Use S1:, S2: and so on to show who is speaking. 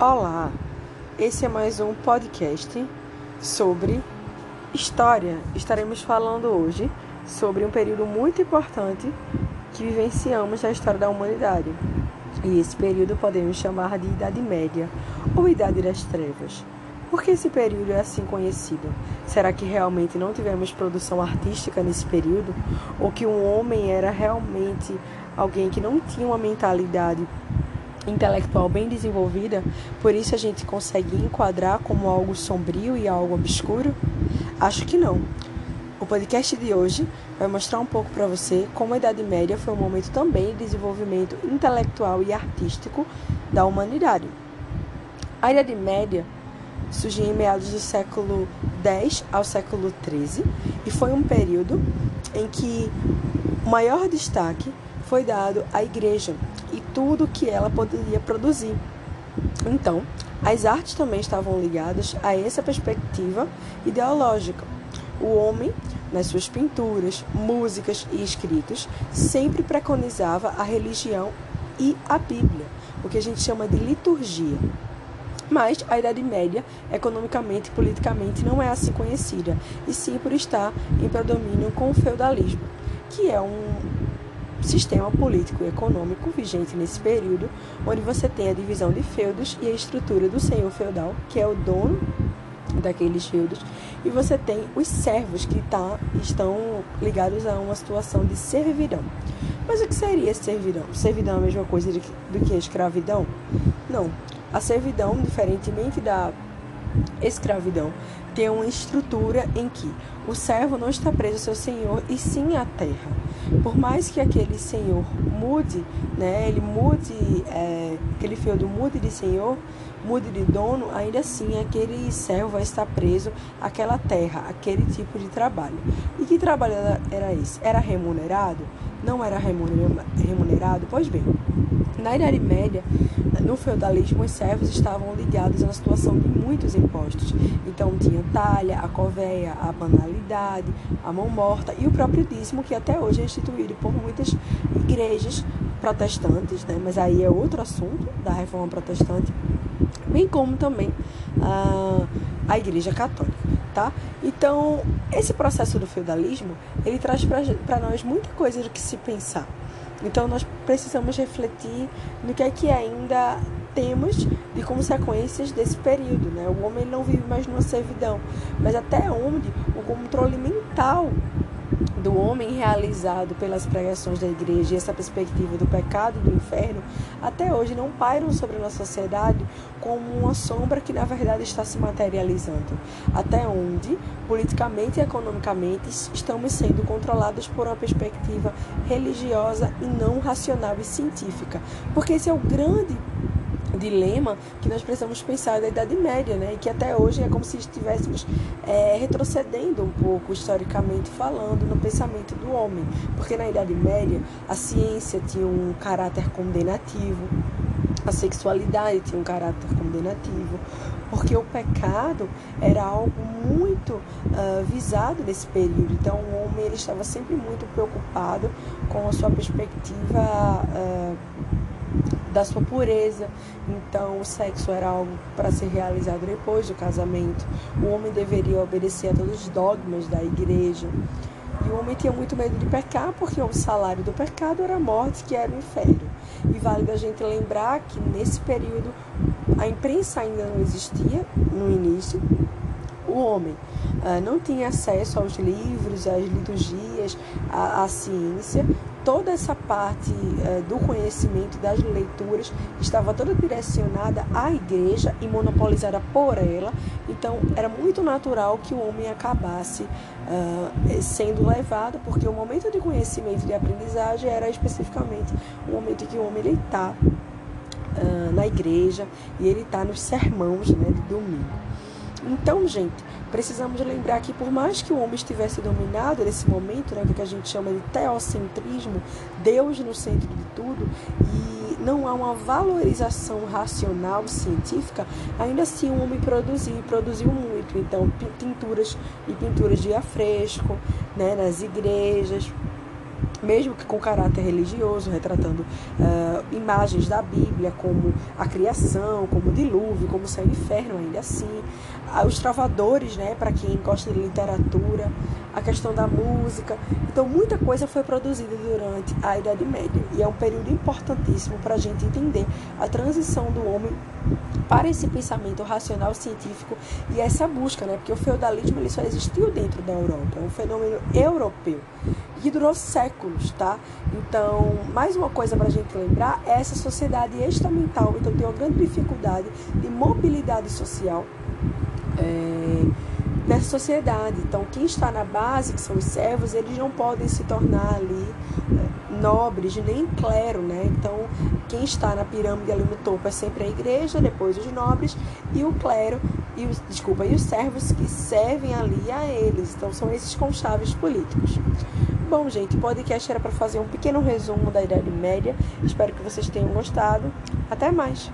S1: Olá, esse é mais um podcast sobre história. Estaremos falando hoje sobre um período muito importante que vivenciamos na história da humanidade. E esse período podemos chamar de Idade Média ou Idade das Trevas. Por que esse período é assim conhecido? Será que realmente não tivemos produção artística nesse período? Ou que um homem era realmente alguém que não tinha uma mentalidade intelectual bem desenvolvida, por isso a gente consegue enquadrar como algo sombrio e algo obscuro? Acho que não. O podcast de hoje vai mostrar um pouco para você como a Idade Média foi um momento também de desenvolvimento intelectual e artístico da humanidade. A Idade Média surgiu em meados do século X ao século XIII e foi um período em que o maior destaque foi dado à igreja e tudo que ela poderia produzir. Então, as artes também estavam ligadas a essa perspectiva ideológica. O homem, nas suas pinturas, músicas e escritos, sempre preconizava a religião e a Bíblia, o que a gente chama de liturgia. Mas a Idade Média, economicamente e politicamente, não é assim conhecida, e sim por estar em predomínio com o feudalismo, que é um, sistema político e econômico vigente nesse período, onde você tem a divisão de feudos e a estrutura do senhor feudal, que é o dono daqueles feudos, e você tem os servos que tá, estão ligados a uma situação de servidão. Mas o que seria servidão? Servidão é a mesma coisa do que a escravidão? Não. A servidão, diferentemente da escravidão, tem uma estrutura em que o servo não está preso ao seu senhor e sim à terra. Por mais que aquele senhor mude, né, ele mude, é, aquele feudo mude de senhor, mude de dono, ainda assim aquele servo vai estar preso àquela terra, aquele tipo de trabalho. E que trabalho era esse? Era remunerado? Não era remunerado? Pois bem, na Idade Média, no feudalismo, os servos estavam ligados a situação de muitos impostos. Então tinha talha, a coveia, a banalidade, a mão morta e o próprio dízimo, que até hoje é instituído por muitas igrejas protestantes, né? mas aí é outro assunto da reforma protestante, bem como também a, a igreja católica. Tá? Então, esse processo do feudalismo, ele traz para nós muita coisa do que se pensar. Então nós precisamos refletir no que é que ainda temos de consequências desse período. Né? O homem não vive mais numa servidão, mas até onde o controle mental do homem realizado pelas pregações da igreja e essa perspectiva do pecado do inferno, até hoje não pairam sobre a nossa sociedade como uma sombra que na verdade está se materializando. Até onde, politicamente e economicamente, estamos sendo controlados por uma perspectiva religiosa e não racional e científica. Porque esse é o grande dilema que nós precisamos pensar da Idade Média, né? E que até hoje é como se estivéssemos é, retrocedendo um pouco, historicamente falando, no pensamento do homem. Porque na Idade Média a ciência tinha um caráter condenativo, a sexualidade tinha um caráter condenativo, porque o pecado era algo muito uh, visado nesse período. Então, o homem ele estava sempre muito preocupado com a sua perspectiva. Uh, da sua pureza. Então, o sexo era algo para ser realizado depois do casamento. O homem deveria obedecer a todos os dogmas da igreja. E o homem tinha muito medo de pecar, porque o salário do pecado era a morte, que era o inferno. E vale a gente lembrar que nesse período a imprensa ainda não existia no início. O homem uh, não tinha acesso aos livros, às liturgias, à, à ciência, toda essa parte uh, do conhecimento das leituras estava toda direcionada à igreja e monopolizada por ela. Então, era muito natural que o homem acabasse uh, sendo levado, porque o momento de conhecimento e de aprendizagem era especificamente o momento em que o homem está na igreja e ele está nos sermãos né, de domingo. Então, gente, precisamos lembrar que por mais que o homem estivesse dominado nesse momento, né, que a gente chama de teocentrismo, Deus no centro de tudo, e não há uma valorização racional científica, ainda assim o homem produziu e produziu muito. Então, pinturas e pinturas de afresco, né, nas igrejas, mesmo que com caráter religioso, retratando uh, imagens da Bíblia, como a criação, como o dilúvio, como o céu e o inferno, ainda assim. Os trovadores, né, para quem gosta de literatura, a questão da música. Então, muita coisa foi produzida durante a Idade Média e é um período importantíssimo para a gente entender a transição do homem para esse pensamento racional científico e essa busca, né? Porque o feudalismo ele só existiu dentro da Europa, é um fenômeno europeu que durou séculos, tá? Então, mais uma coisa para a gente lembrar é essa sociedade estamental, então tem uma grande dificuldade de mobilidade social. É, nessa sociedade. Então, quem está na base, que são os servos, eles não podem se tornar ali é, nobres, nem clero, né? Então, quem está na pirâmide ali no topo é sempre a igreja, depois os nobres e o clero e os, desculpa, e os servos que servem ali a eles. Então, são esses conchaves políticos. Bom, gente, o podcast era para fazer um pequeno resumo da Idade Média. Espero que vocês tenham gostado. Até mais!